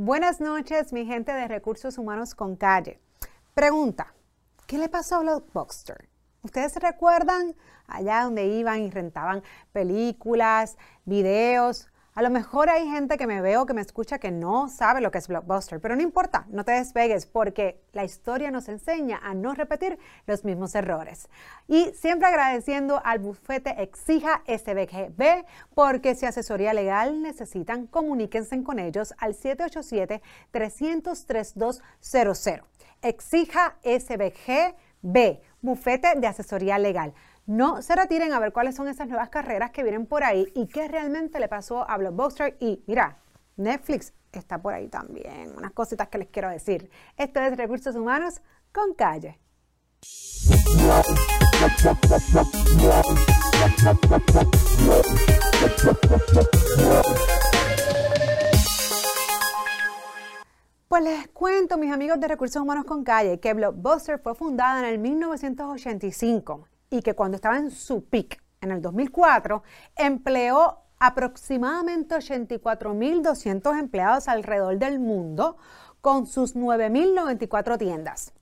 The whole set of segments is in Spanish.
Buenas noches, mi gente de Recursos Humanos con Calle. Pregunta, ¿qué le pasó a Blockbuster? ¿Ustedes recuerdan allá donde iban y rentaban películas, videos? A lo mejor hay gente que me veo, que me escucha, que no sabe lo que es Blockbuster, pero no importa, no te despegues porque la historia nos enseña a no repetir los mismos errores. Y siempre agradeciendo al bufete Exija SBGB porque si asesoría legal necesitan, comuníquense con ellos al 787-300-3200. Exija SBGB, bufete de asesoría legal. No se retiren a ver cuáles son esas nuevas carreras que vienen por ahí y qué realmente le pasó a Blockbuster. Y mira, Netflix está por ahí también. Unas cositas que les quiero decir. Esto es Recursos Humanos con Calle. Pues les cuento, mis amigos de Recursos Humanos con Calle, que Blockbuster fue fundada en el 1985 y que cuando estaba en su peak, en el 2004, empleó aproximadamente 84.200 empleados alrededor del mundo con sus 9.094 tiendas.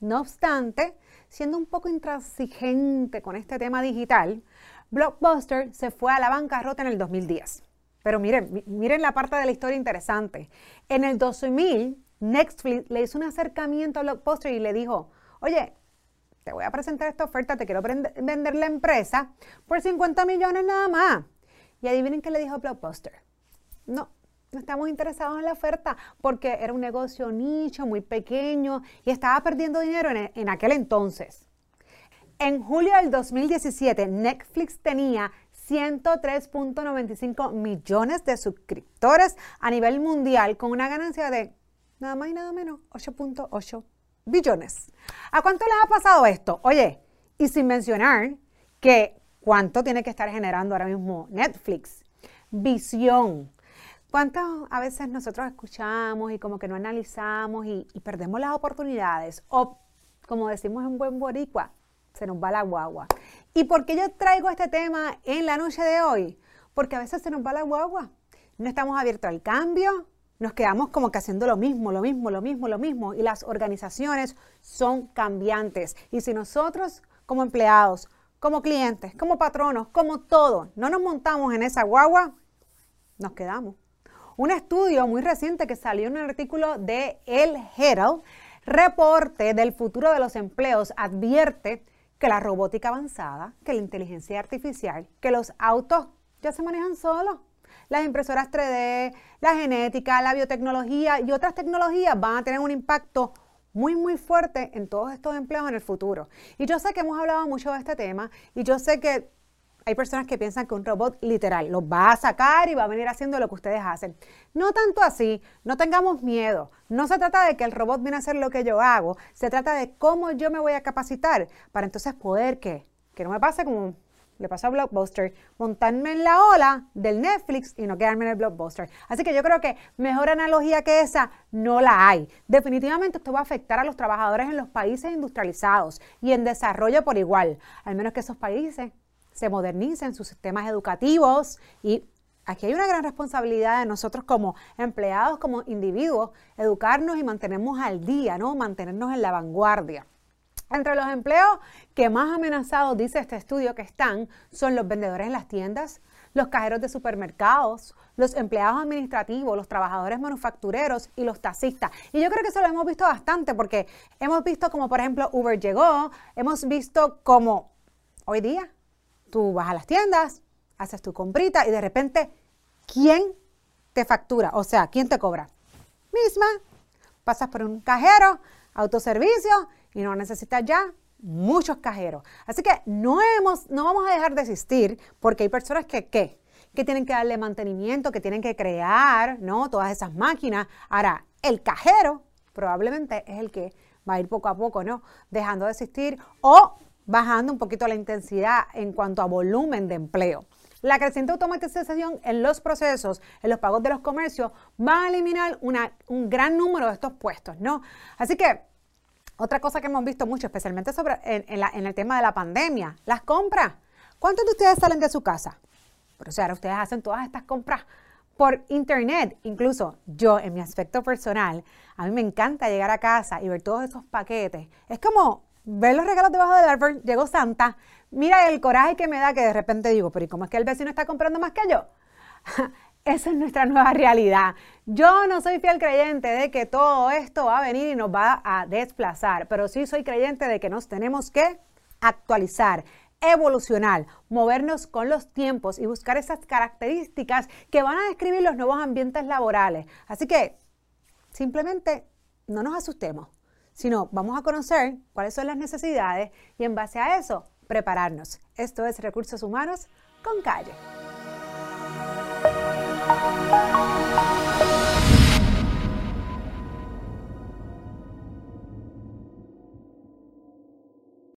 No obstante, siendo un poco intransigente con este tema digital, Blockbuster se fue a la bancarrota en el 2010. Pero miren, miren la parte de la historia interesante. En el 2000, Netflix le hizo un acercamiento a Blockbuster y le dijo, oye, te voy a presentar esta oferta, te quiero vender la empresa por 50 millones nada más. Y adivinen qué le dijo Blockbuster. No, no estamos interesados en la oferta porque era un negocio nicho, muy pequeño y estaba perdiendo dinero en, en aquel entonces. En julio del 2017, Netflix tenía 103.95 millones de suscriptores a nivel mundial con una ganancia de nada más y nada menos 8.8 billones. ¿A cuánto les ha pasado esto? Oye, y sin mencionar que cuánto tiene que estar generando ahora mismo Netflix. Visión. ¿Cuántas a veces nosotros escuchamos y como que no analizamos y, y perdemos las oportunidades? O, como decimos en buen boricua, se nos va la guagua. ¿Y por qué yo traigo este tema en la noche de hoy? Porque a veces se nos va la guagua. No estamos abiertos al cambio, nos quedamos como que haciendo lo mismo, lo mismo, lo mismo, lo mismo. Y las organizaciones son cambiantes. Y si nosotros como empleados, como clientes, como patronos, como todo, no nos montamos en esa guagua, nos quedamos. Un estudio muy reciente que salió en un artículo de El Herald, reporte del futuro de los empleos, advierte que la robótica avanzada, que la inteligencia artificial, que los autos ya se manejan solos las impresoras 3D, la genética, la biotecnología y otras tecnologías van a tener un impacto muy, muy fuerte en todos estos empleos en el futuro. Y yo sé que hemos hablado mucho de este tema y yo sé que hay personas que piensan que un robot literal los va a sacar y va a venir haciendo lo que ustedes hacen. No tanto así, no tengamos miedo. No se trata de que el robot viene a hacer lo que yo hago, se trata de cómo yo me voy a capacitar para entonces poder que, que no me pase como le pasó a Blockbuster, montarme en la ola del Netflix y no quedarme en el Blockbuster. Así que yo creo que mejor analogía que esa no la hay. Definitivamente esto va a afectar a los trabajadores en los países industrializados y en desarrollo por igual, al menos que esos países se modernicen sus sistemas educativos y aquí hay una gran responsabilidad de nosotros como empleados, como individuos, educarnos y mantenernos al día, ¿no? Mantenernos en la vanguardia. Entre los empleos que más amenazados, dice este estudio, que están son los vendedores en las tiendas, los cajeros de supermercados, los empleados administrativos, los trabajadores manufactureros y los taxistas. Y yo creo que eso lo hemos visto bastante porque hemos visto como, por ejemplo, Uber llegó, hemos visto como hoy día tú vas a las tiendas, haces tu comprita y de repente, ¿quién te factura? O sea, ¿quién te cobra? Misma. Pasas por un cajero, autoservicio y no necesitas ya muchos cajeros. Así que no, hemos, no vamos a dejar de existir porque hay personas que, ¿qué? que tienen que darle mantenimiento, que tienen que crear, ¿no? Todas esas máquinas. Ahora, el cajero probablemente es el que va a ir poco a poco, ¿no? Dejando de existir o bajando un poquito la intensidad en cuanto a volumen de empleo. La creciente automatización en los procesos, en los pagos de los comercios, va a eliminar un gran número de estos puestos, ¿no? Así que otra cosa que hemos visto mucho, especialmente sobre, en, el tema de la pandemia, las compras. ¿Cuántos de ustedes salen de su casa? Pero o sea, ustedes hacen todas estas compras por internet. Incluso yo, en mi aspecto personal, a mí me encanta llegar a casa y ver todos esos paquetes. Es como ver los regalos debajo del árbol. Llegó Santa. Mira el coraje que me da que de repente digo, pero ¿y cómo es que el vecino está comprando más que yo? Esa es nuestra nueva realidad. Yo no soy fiel creyente de que todo esto va a venir y nos va a desplazar, pero sí soy creyente de que nos tenemos que actualizar, evolucionar, movernos con los tiempos y buscar esas características que van a describir los nuevos ambientes laborales. Así que simplemente no nos asustemos, sino vamos a conocer cuáles son las necesidades y en base a eso prepararnos. Esto es Recursos Humanos con Calle. Bye.